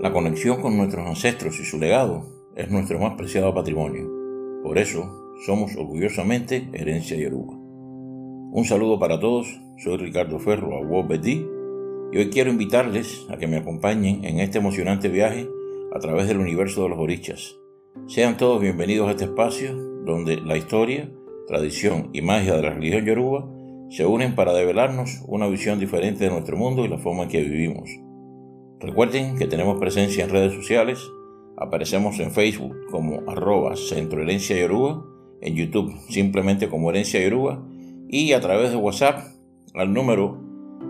La conexión con nuestros ancestros y su legado es nuestro más preciado patrimonio. Por eso, somos orgullosamente herencia yoruba. Un saludo para todos, soy Ricardo Ferro, a Betty, y hoy quiero invitarles a que me acompañen en este emocionante viaje a través del universo de los orichas. Sean todos bienvenidos a este espacio donde la historia, tradición y magia de la religión yoruba se unen para develarnos una visión diferente de nuestro mundo y la forma en que vivimos. Recuerden que tenemos presencia en redes sociales, aparecemos en Facebook como arroba Herencia Yoruba, en YouTube simplemente como Herencia Yoruba y a través de WhatsApp al número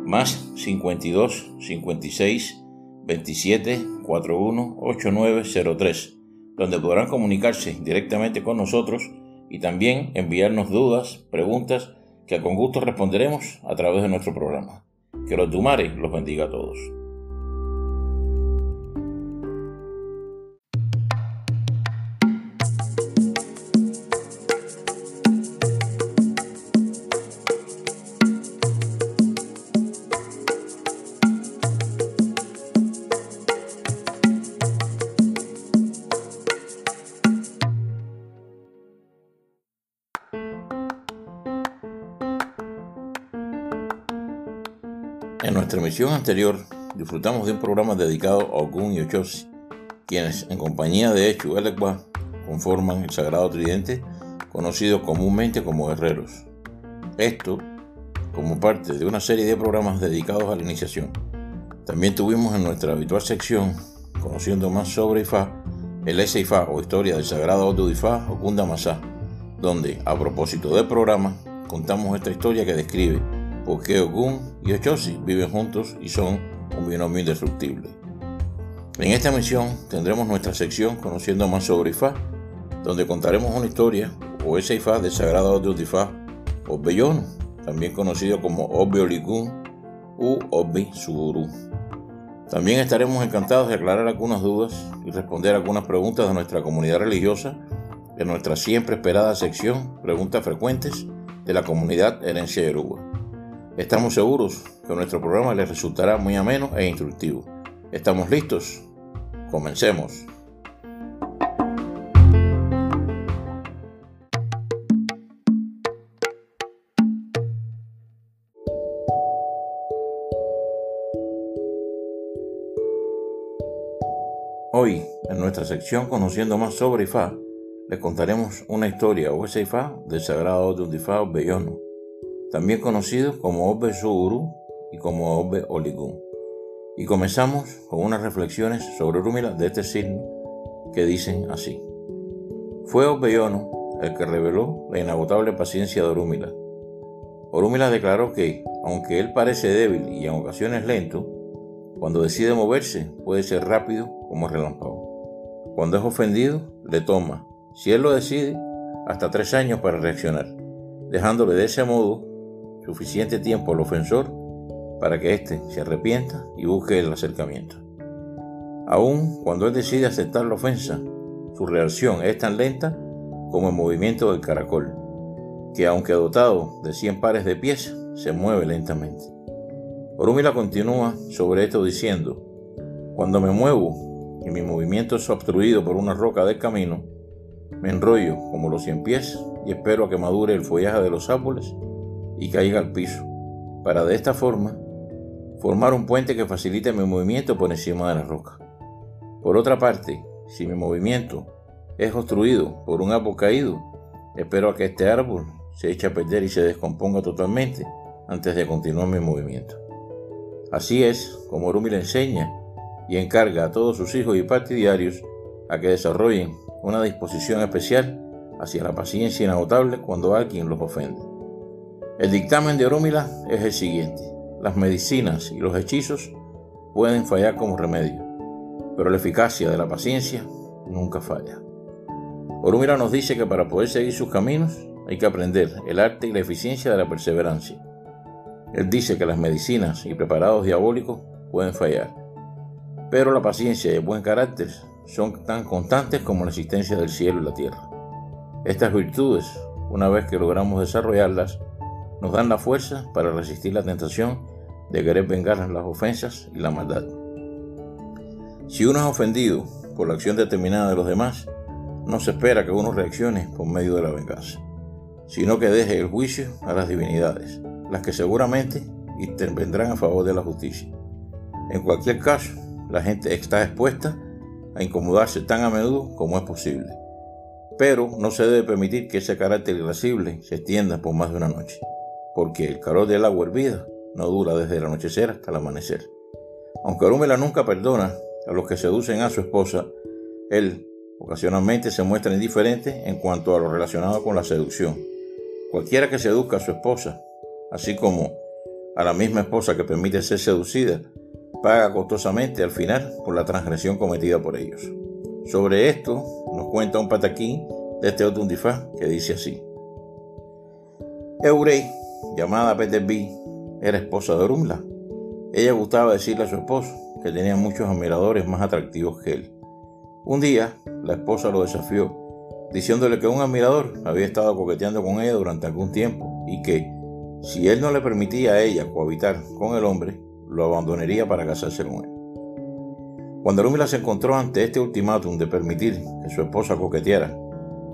más 52 56 27 41 8903, donde podrán comunicarse directamente con nosotros y también enviarnos dudas, preguntas que con gusto responderemos a través de nuestro programa. Que los Dumares los bendiga a todos. Nuestra emisión anterior disfrutamos de un programa dedicado a Ogun y Ochosi, quienes en compañía de Echu Elekwa conforman el Sagrado Tridente, conocido comúnmente como guerreros. Esto como parte de una serie de programas dedicados a la iniciación. También tuvimos en nuestra habitual sección, conociendo más sobre Ifá, el Ifá o Historia del Sagrado Odu Ifá o Kunda Masá, donde, a propósito del programa, contamos esta historia que describe porque Ogun y Ochosi viven juntos y son un binomio indestructible. En esta misión tendremos nuestra sección conociendo más sobre Ifá, donde contaremos una historia o ese Ifá del sagrado de Ifá, o Bellono, también conocido como Obbe Olikun u Obbe Suguru. También estaremos encantados de aclarar algunas dudas y responder algunas preguntas de nuestra comunidad religiosa en nuestra siempre esperada sección Preguntas Frecuentes de la comunidad Herencia Yoruba. Estamos seguros que nuestro programa les resultará muy ameno e instructivo. ¿Estamos listos? Comencemos. Hoy, en nuestra sección Conociendo más sobre Ifá, les contaremos una historia o ese Ifá del sagrado de Ifá Bellono también conocido como Obe Suguru y como Obe Oligun. Y comenzamos con unas reflexiones sobre Orúmila de este signo que dicen así. Fue Obeyono el que reveló la inagotable paciencia de Orúmila. Orúmila declaró que, aunque él parece débil y en ocasiones lento, cuando decide moverse puede ser rápido como relámpago. Cuando es ofendido, le toma, si él lo decide, hasta tres años para reaccionar, dejándole de ese modo suficiente tiempo al ofensor para que éste se arrepienta y busque el acercamiento. Aun cuando él decide aceptar la ofensa, su reacción es tan lenta como el movimiento del caracol, que aunque dotado de 100 pares de pies, se mueve lentamente. Orúmila continúa sobre esto diciendo, cuando me muevo y mi movimiento es obstruido por una roca del camino, me enrollo como los cien pies y espero a que madure el follaje de los árboles y caiga al piso, para de esta forma formar un puente que facilite mi movimiento por encima de la roca. Por otra parte, si mi movimiento es obstruido por un árbol caído, espero a que este árbol se eche a perder y se descomponga totalmente antes de continuar mi movimiento. Así es como Orumi le enseña y encarga a todos sus hijos y partidarios a que desarrollen una disposición especial hacia la paciencia inagotable cuando alguien los ofende. El dictamen de Orúmila es el siguiente. Las medicinas y los hechizos pueden fallar como remedio, pero la eficacia de la paciencia nunca falla. Orúmila nos dice que para poder seguir sus caminos hay que aprender el arte y la eficiencia de la perseverancia. Él dice que las medicinas y preparados diabólicos pueden fallar, pero la paciencia y el buen carácter son tan constantes como la existencia del cielo y la tierra. Estas virtudes, una vez que logramos desarrollarlas, nos dan la fuerza para resistir la tentación de querer vengar las ofensas y la maldad. Si uno es ofendido por la acción determinada de los demás, no se espera que uno reaccione por medio de la venganza, sino que deje el juicio a las divinidades, las que seguramente intervendrán a favor de la justicia. En cualquier caso, la gente está expuesta a incomodarse tan a menudo como es posible. Pero no se debe permitir que ese carácter irascible se extienda por más de una noche, porque el calor del agua hervida no dura desde el anochecer hasta el amanecer. Aunque Orúmela nunca perdona a los que seducen a su esposa, él ocasionalmente se muestra indiferente en cuanto a lo relacionado con la seducción. Cualquiera que seduzca a su esposa, así como a la misma esposa que permite ser seducida, paga costosamente al final por la transgresión cometida por ellos. Sobre esto nos cuenta un pataquín de este otro que dice así. Eurey, llamada Peterby, era esposa de Orumla. Ella gustaba decirle a su esposo que tenía muchos admiradores más atractivos que él. Un día, la esposa lo desafió, diciéndole que un admirador había estado coqueteando con ella durante algún tiempo y que, si él no le permitía a ella cohabitar con el hombre, lo abandonaría para casarse con él. Cuando Orúmila se encontró ante este ultimátum de permitir que su esposa coqueteara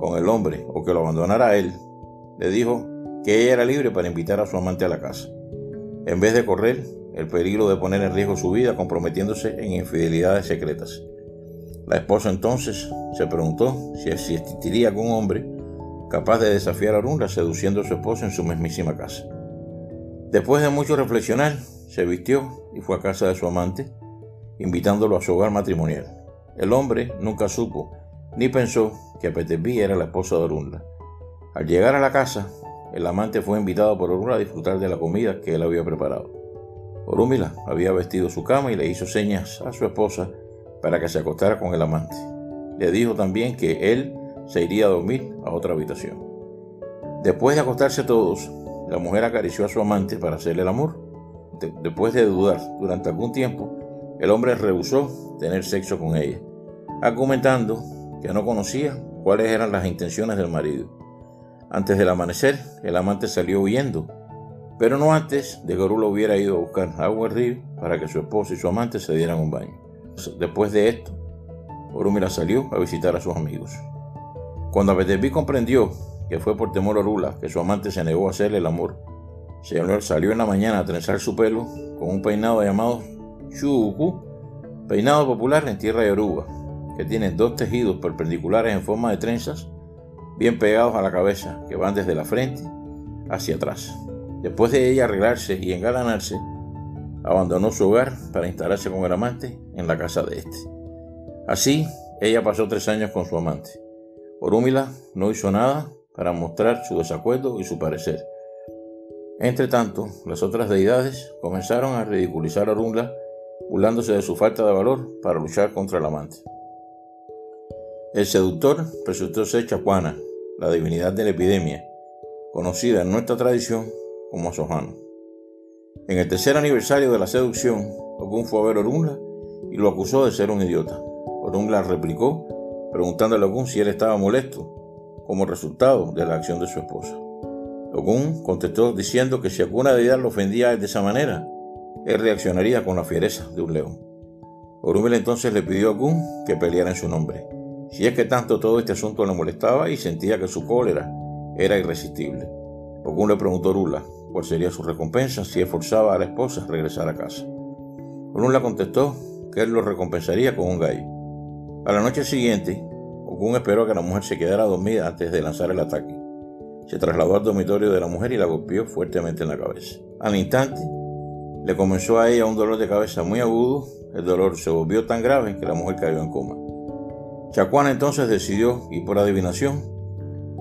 con el hombre o que lo abandonara a él, le dijo que ella era libre para invitar a su amante a la casa, en vez de correr el peligro de poner en riesgo su vida comprometiéndose en infidelidades secretas. La esposa entonces se preguntó si existiría algún hombre capaz de desafiar a Orunla seduciendo a su esposa en su mismísima casa. Después de mucho reflexionar, se vistió y fue a casa de su amante, invitándolo a su hogar matrimonial. El hombre nunca supo ni pensó que Peterby era la esposa de Orunla. Al llegar a la casa, el amante fue invitado por Orunla a disfrutar de la comida que él había preparado. Orúmila había vestido su cama y le hizo señas a su esposa para que se acostara con el amante. Le dijo también que él se iría a dormir a otra habitación. Después de acostarse todos, la mujer acarició a su amante para hacerle el amor. después de dudar durante algún tiempo, el hombre rehusó tener sexo con ella, argumentando que no conocía cuáles eran las intenciones del marido. Antes del amanecer, el amante salió huyendo pero no antes de que Orula hubiera ido a buscar agua río para que su esposo y su amante se dieran un baño. Después de esto, Orúmila salió a visitar a sus amigos. Cuando Abetepi comprendió que fue por temor a Orula que su amante se negó a hacerle el amor, señor salió en la mañana a trenzar su pelo con un peinado llamado Shuku, peinado popular en tierra de Yoruba, que tiene dos tejidos perpendiculares en forma de trenzas bien pegados a la cabeza que van desde la frente hacia atrás. Después de ella arreglarse y engalanarse, abandonó su hogar para instalarse con el amante en la casa de este. Así, ella pasó tres años con su amante. Orúmila no hizo nada para mostrar su desacuerdo y su parecer. Entre tanto, las otras deidades comenzaron a ridiculizar a Orúmila, burlándose de su falta de valor para luchar contra el amante. El seductor resultó ser Chacuana, la divinidad de la epidemia, conocida en nuestra tradición como Sohano. En el tercer aniversario de la seducción, Okun fue a ver a Orunla y lo acusó de ser un idiota. Orunla replicó, preguntándole a Okun si él estaba molesto como resultado de la acción de su esposa. Okun contestó diciendo que si alguna deidad lo ofendía de esa manera, él reaccionaría con la fiereza de un león. Orunla entonces le pidió a Okun que peleara en su nombre, si es que tanto todo este asunto le molestaba y sentía que su cólera era irresistible. Okun le preguntó a Orula cuál sería su recompensa si esforzaba a la esposa a regresar a casa. Orula contestó que él lo recompensaría con un gallo. A la noche siguiente, Okun esperó a que la mujer se quedara dormida antes de lanzar el ataque. Se trasladó al dormitorio de la mujer y la golpeó fuertemente en la cabeza. Al instante, le comenzó a ella un dolor de cabeza muy agudo. El dolor se volvió tan grave que la mujer cayó en coma. Chacuana entonces decidió ir por adivinación,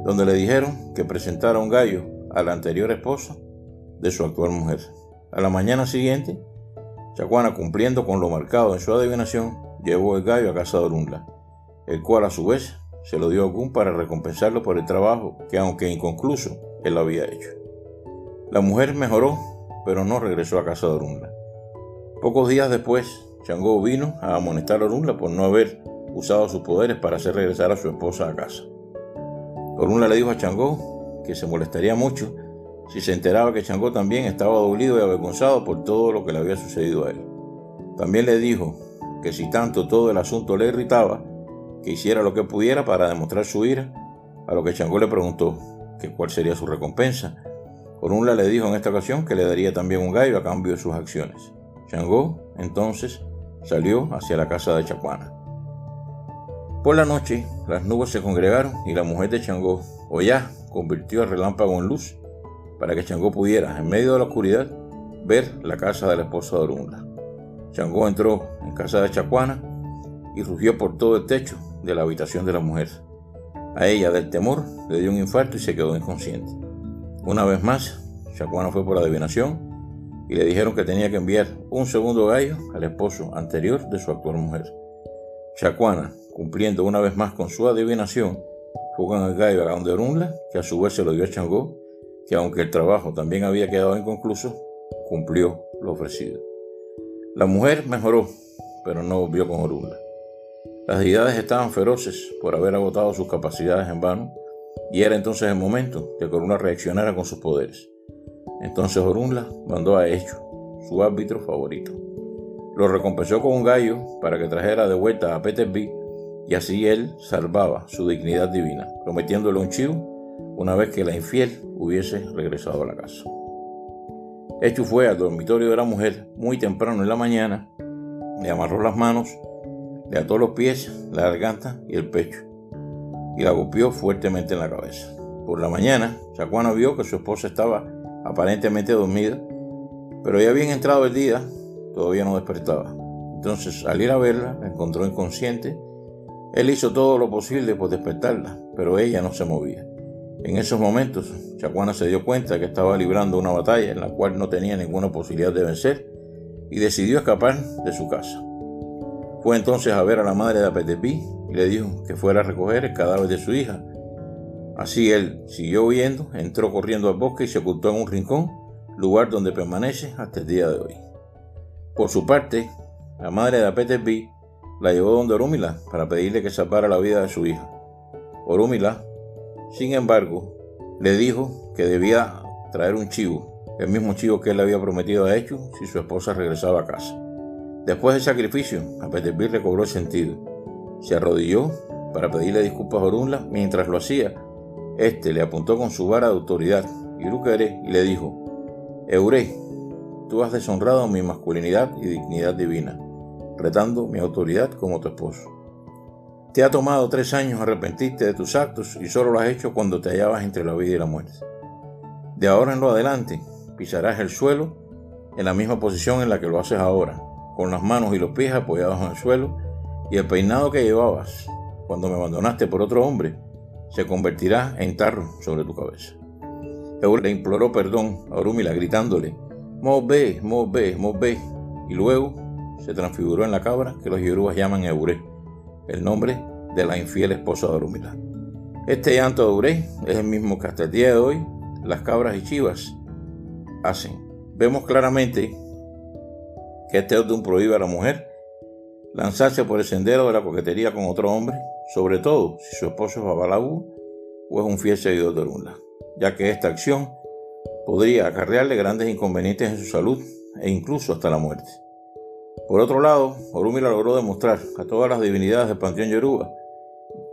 donde le dijeron que presentara un gallo a la anterior esposa de su actual mujer. A la mañana siguiente, Chacuana, cumpliendo con lo marcado en su adivinación, llevó el gallo a casa de Orunla, el cual a su vez se lo dio a Ogún para recompensarlo por el trabajo que, aunque inconcluso, él había hecho. La mujer mejoró, pero no regresó a casa de Orunla. Pocos días después, Changó vino a amonestar a Orunla por no haber usado sus poderes para hacer regresar a su esposa a casa. Orunla le dijo a Changó que se molestaría mucho si se enteraba que Changó también estaba dolido y avergonzado por todo lo que le había sucedido a él. También le dijo que si tanto todo el asunto le irritaba, que hiciera lo que pudiera para demostrar su ira, a lo que Changó le preguntó que cuál sería su recompensa. Orunla le dijo en esta ocasión que le daría también un gallo a cambio de sus acciones. Changó entonces salió hacia la casa de Chacuana. Por la noche, las nubes se congregaron y la mujer de Changó, ya convirtió el relámpago en luz para que Changó pudiera, en medio de la oscuridad, ver la casa de la esposa de Orunla. Changó entró en casa de Chacuana y rugió por todo el techo de la habitación de la mujer. A ella, del temor, le dio un infarto y se quedó inconsciente. Una vez más, Chacuana fue por adivinación y le dijeron que tenía que enviar un segundo gallo al esposo anterior de su actual mujer. Chacuana, cumpliendo una vez más con su adivinación, con el gallo a Orunla, que a su vez se lo dio a Changó, que aunque el trabajo también había quedado inconcluso, cumplió lo ofrecido. La mujer mejoró, pero no volvió con Orunla. Las deidades estaban feroces por haber agotado sus capacidades en vano, y era entonces el momento de que Orunla reaccionara con sus poderes. Entonces Orunla mandó a Echo, su árbitro favorito. Lo recompensó con un gallo para que trajera de vuelta a Peter B y así él salvaba su dignidad divina, prometiéndole un chivo una vez que la infiel hubiese regresado a la casa. Echu fue al dormitorio de la mujer muy temprano en la mañana, le amarró las manos, le ató los pies, la garganta y el pecho, y la golpeó fuertemente en la cabeza. Por la mañana, Chacuana vio que su esposa estaba aparentemente dormida, pero ya bien entrado el día, todavía no despertaba. Entonces, al ir a verla, la encontró inconsciente él hizo todo lo posible por despertarla, pero ella no se movía. En esos momentos, Chacuana se dio cuenta que estaba librando una batalla en la cual no tenía ninguna posibilidad de vencer y decidió escapar de su casa. Fue entonces a ver a la madre de Apetepí y le dijo que fuera a recoger el cadáver de su hija. Así él siguió huyendo, entró corriendo al bosque y se ocultó en un rincón, lugar donde permanece hasta el día de hoy. Por su parte, la madre de Apetepí la llevó donde Orúmila para pedirle que salvara la vida de su hija. Orúmila, sin embargo, le dijo que debía traer un chivo, el mismo chivo que él le había prometido a Echu si su esposa regresaba a casa. Después del sacrificio, Apeterbir recobró el sentido. Se arrodilló para pedirle disculpas a Orúmila mientras lo hacía. Este le apuntó con su vara de autoridad, Irukere, y le dijo: Euré, tú has deshonrado mi masculinidad y dignidad divina retando mi autoridad como tu esposo. Te ha tomado tres años arrepentirte de tus actos y solo lo has hecho cuando te hallabas entre la vida y la muerte. De ahora en lo adelante pisarás el suelo en la misma posición en la que lo haces ahora, con las manos y los pies apoyados en el suelo, y el peinado que llevabas cuando me abandonaste por otro hombre se convertirá en tarro sobre tu cabeza. Eur le imploró perdón a Orúmila gritándole, Move, Move, Move, y luego se transfiguró en la cabra que los yorubas llaman Euré, el nombre de la infiel esposa de Orumila. Este llanto de Euré es el mismo que hasta el día de hoy las cabras y chivas hacen. Vemos claramente que este un prohíbe a la mujer lanzarse por el sendero de la coquetería con otro hombre, sobre todo si su esposo es Babalaú o es un fiel seguidor de Orunla, ya que esta acción podría acarrearle grandes inconvenientes en su salud e incluso hasta la muerte. Por otro lado, Orumila logró demostrar a todas las divinidades del panteón yoruba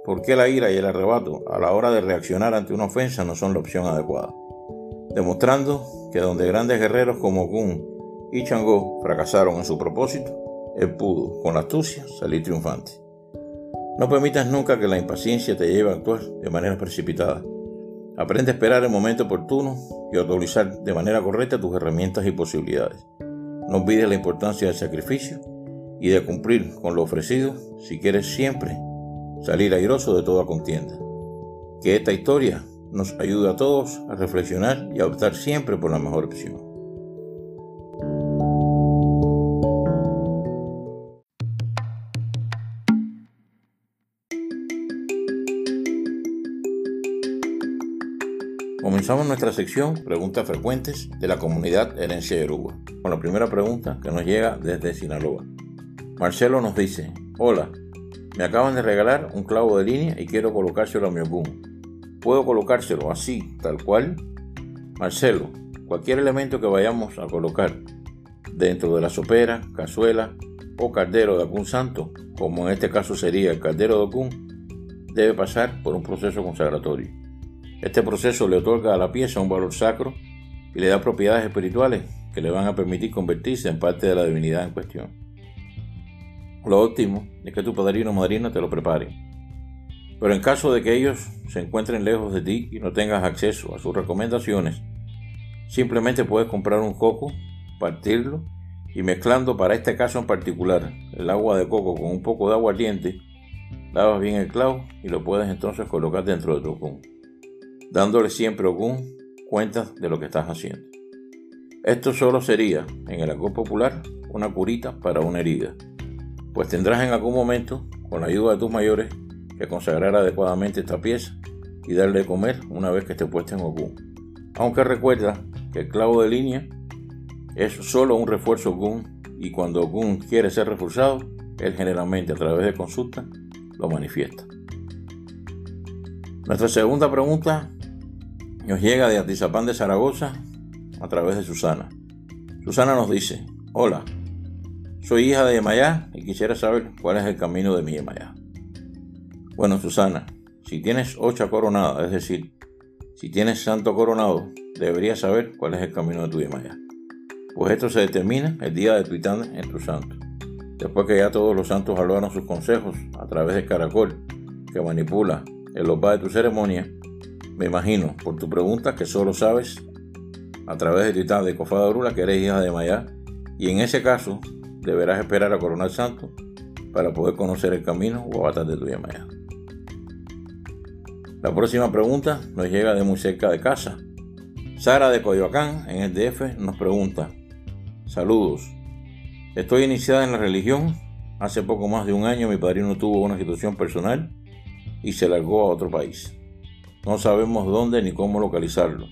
por qué la ira y el arrebato a la hora de reaccionar ante una ofensa no son la opción adecuada, demostrando que donde grandes guerreros como Gun y Changó fracasaron en su propósito, él pudo, con astucia, salir triunfante. No permitas nunca que la impaciencia te lleve a actuar de manera precipitada. Aprende a esperar el momento oportuno y a utilizar de manera correcta tus herramientas y posibilidades. No olvides la importancia del sacrificio y de cumplir con lo ofrecido si quieres siempre salir airoso de toda contienda. Que esta historia nos ayude a todos a reflexionar y a optar siempre por la mejor opción. Comenzamos nuestra sección Preguntas frecuentes de la comunidad Herencia de Uruguay, con la primera pregunta que nos llega desde Sinaloa. Marcelo nos dice, hola, me acaban de regalar un clavo de línea y quiero colocárselo a mi ogún. ¿Puedo colocárselo así, tal cual? Marcelo, cualquier elemento que vayamos a colocar dentro de la sopera, cazuela o caldero de Okun santo, como en este caso sería el caldero de Okun, debe pasar por un proceso consagratorio. Este proceso le otorga a la pieza un valor sacro y le da propiedades espirituales que le van a permitir convertirse en parte de la divinidad en cuestión. Lo óptimo es que tu padrino o madrina te lo prepare. Pero en caso de que ellos se encuentren lejos de ti y no tengas acceso a sus recomendaciones, simplemente puedes comprar un coco, partirlo y mezclando para este caso en particular el agua de coco con un poco de agua ardiente, lavas bien el clavo y lo puedes entonces colocar dentro de tu ocún, dándole siempre ocún cuenta de lo que estás haciendo. Esto solo sería, en el alcohol popular, una curita para una herida, pues tendrás en algún momento, con la ayuda de tus mayores, que consagrar adecuadamente esta pieza y darle de comer una vez que esté puesta en ocún. Aunque recuerda que el clavo de línea es solo un refuerzo Gun y cuando Gun quiere ser reforzado, él generalmente a través de consulta lo manifiesta. Nuestra segunda pregunta nos llega de Atizapán de Zaragoza a través de Susana. Susana nos dice, hola, soy hija de Yemayá y quisiera saber cuál es el camino de mi Yemayá. Bueno, Susana, si tienes ocho coronadas, es decir, si tienes santo coronado, deberías saber cuál es el camino de tu Yemayá pues esto se determina el día de tuitán en tu santo. Después que ya todos los santos hablaron sus consejos a través del caracol que manipula el opa de tu ceremonia, me imagino por tu pregunta que solo sabes a través de tuitán de Cofada Orula que eres hija de Mayá y en ese caso deberás esperar a coronar santo para poder conocer el camino o avatar de tu Mayá. La próxima pregunta nos llega de muy cerca de casa. Sara de Coyoacán, en el DF, nos pregunta, Saludos. Estoy iniciada en la religión. Hace poco más de un año mi padrino tuvo una situación personal y se largó a otro país. No sabemos dónde ni cómo localizarlo.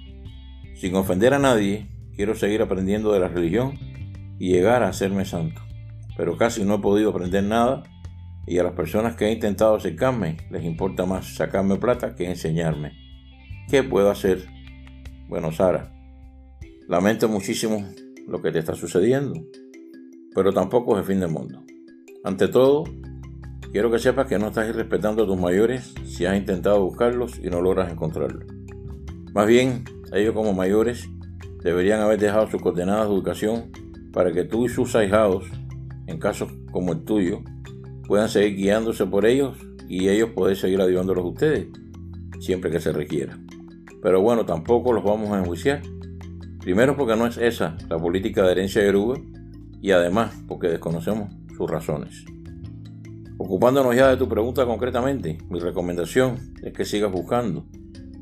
Sin ofender a nadie, quiero seguir aprendiendo de la religión y llegar a hacerme santo. Pero casi no he podido aprender nada y a las personas que he intentado acercarme les importa más sacarme plata que enseñarme. ¿Qué puedo hacer? Bueno, Sara, lamento muchísimo lo que te está sucediendo, pero tampoco es el fin del mundo. Ante todo, quiero que sepas que no estás irrespetando a tus mayores si has intentado buscarlos y no logras encontrarlos. Más bien, ellos como mayores deberían haber dejado sus coordenadas de educación para que tú y sus ahijados, en casos como el tuyo, puedan seguir guiándose por ellos y ellos poder seguir ayudándolos a ustedes, siempre que se requiera. Pero bueno, tampoco los vamos a enjuiciar Primero porque no es esa la política de herencia de Yoruba y además porque desconocemos sus razones. Ocupándonos ya de tu pregunta concretamente, mi recomendación es que sigas buscando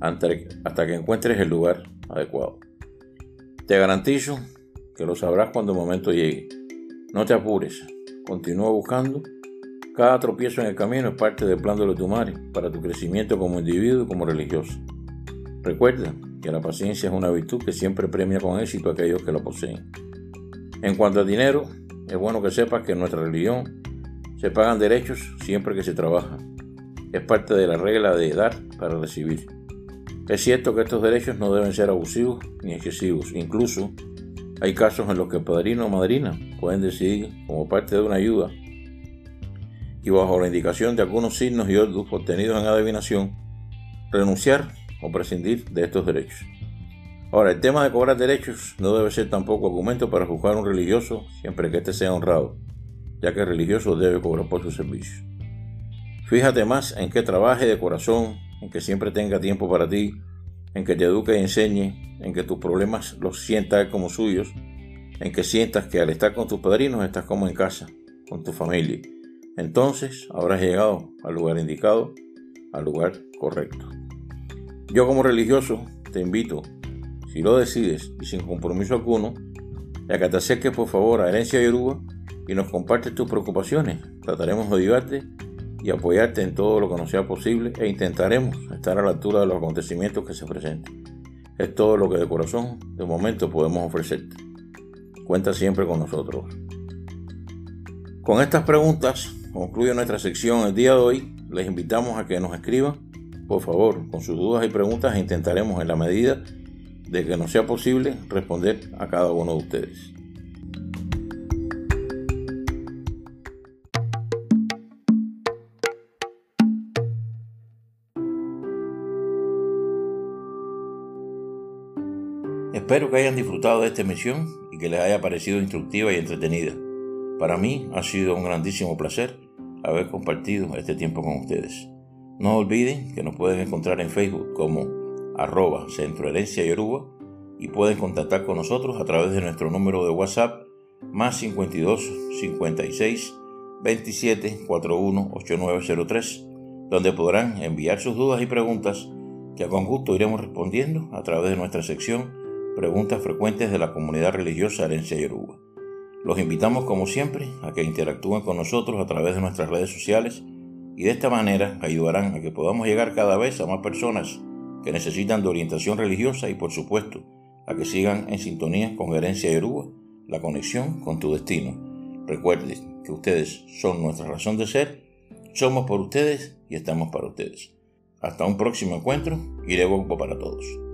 hasta que encuentres el lugar adecuado. Te garantizo que lo sabrás cuando el momento llegue. No te apures, continúa buscando. Cada tropiezo en el camino es parte del plan de los tumares para tu crecimiento como individuo y como religioso. Recuerda que la paciencia es una virtud que siempre premia con éxito a aquellos que lo poseen. En cuanto al dinero, es bueno que sepas que nuestra religión se pagan derechos siempre que se trabaja. Es parte de la regla de dar para recibir. Es cierto que estos derechos no deben ser abusivos ni excesivos. Incluso hay casos en los que padrino o madrina pueden decidir, como parte de una ayuda y bajo la indicación de algunos signos y otros obtenidos en adivinación, renunciar o prescindir de estos derechos. Ahora, el tema de cobrar derechos no debe ser tampoco argumento para juzgar a un religioso siempre que éste sea honrado, ya que el religioso debe cobrar por sus servicios. Fíjate más en que trabaje de corazón, en que siempre tenga tiempo para ti, en que te eduque y enseñe, en que tus problemas los sienta como suyos, en que sientas que al estar con tus padrinos estás como en casa, con tu familia. Entonces habrás llegado al lugar indicado, al lugar correcto. Yo como religioso te invito, si lo decides y sin compromiso alguno, a que te acerques por favor a Herencia Yoruba y nos compartes tus preocupaciones. Trataremos de ayudarte y apoyarte en todo lo que nos sea posible e intentaremos estar a la altura de los acontecimientos que se presenten. Es todo lo que de corazón de momento podemos ofrecerte. Cuenta siempre con nosotros. Con estas preguntas concluye nuestra sección el día de hoy. Les invitamos a que nos escriban por favor, con sus dudas y preguntas intentaremos en la medida de que nos sea posible responder a cada uno de ustedes. Espero que hayan disfrutado de esta emisión y que les haya parecido instructiva y entretenida. Para mí ha sido un grandísimo placer haber compartido este tiempo con ustedes. No olviden que nos pueden encontrar en Facebook como arroba centroherencia yoruba y pueden contactar con nosotros a través de nuestro número de WhatsApp más 52 56 27 41 8903, donde podrán enviar sus dudas y preguntas que con gusto iremos respondiendo a través de nuestra sección Preguntas frecuentes de la comunidad religiosa Herencia Yoruba. Los invitamos como siempre a que interactúen con nosotros a través de nuestras redes sociales y de esta manera ayudarán a que podamos llegar cada vez a más personas que necesitan de orientación religiosa y por supuesto a que sigan en sintonía con Herencia Yoruba, la conexión con tu destino. Recuerden que ustedes son nuestra razón de ser, somos por ustedes y estamos para ustedes. Hasta un próximo encuentro y de para todos.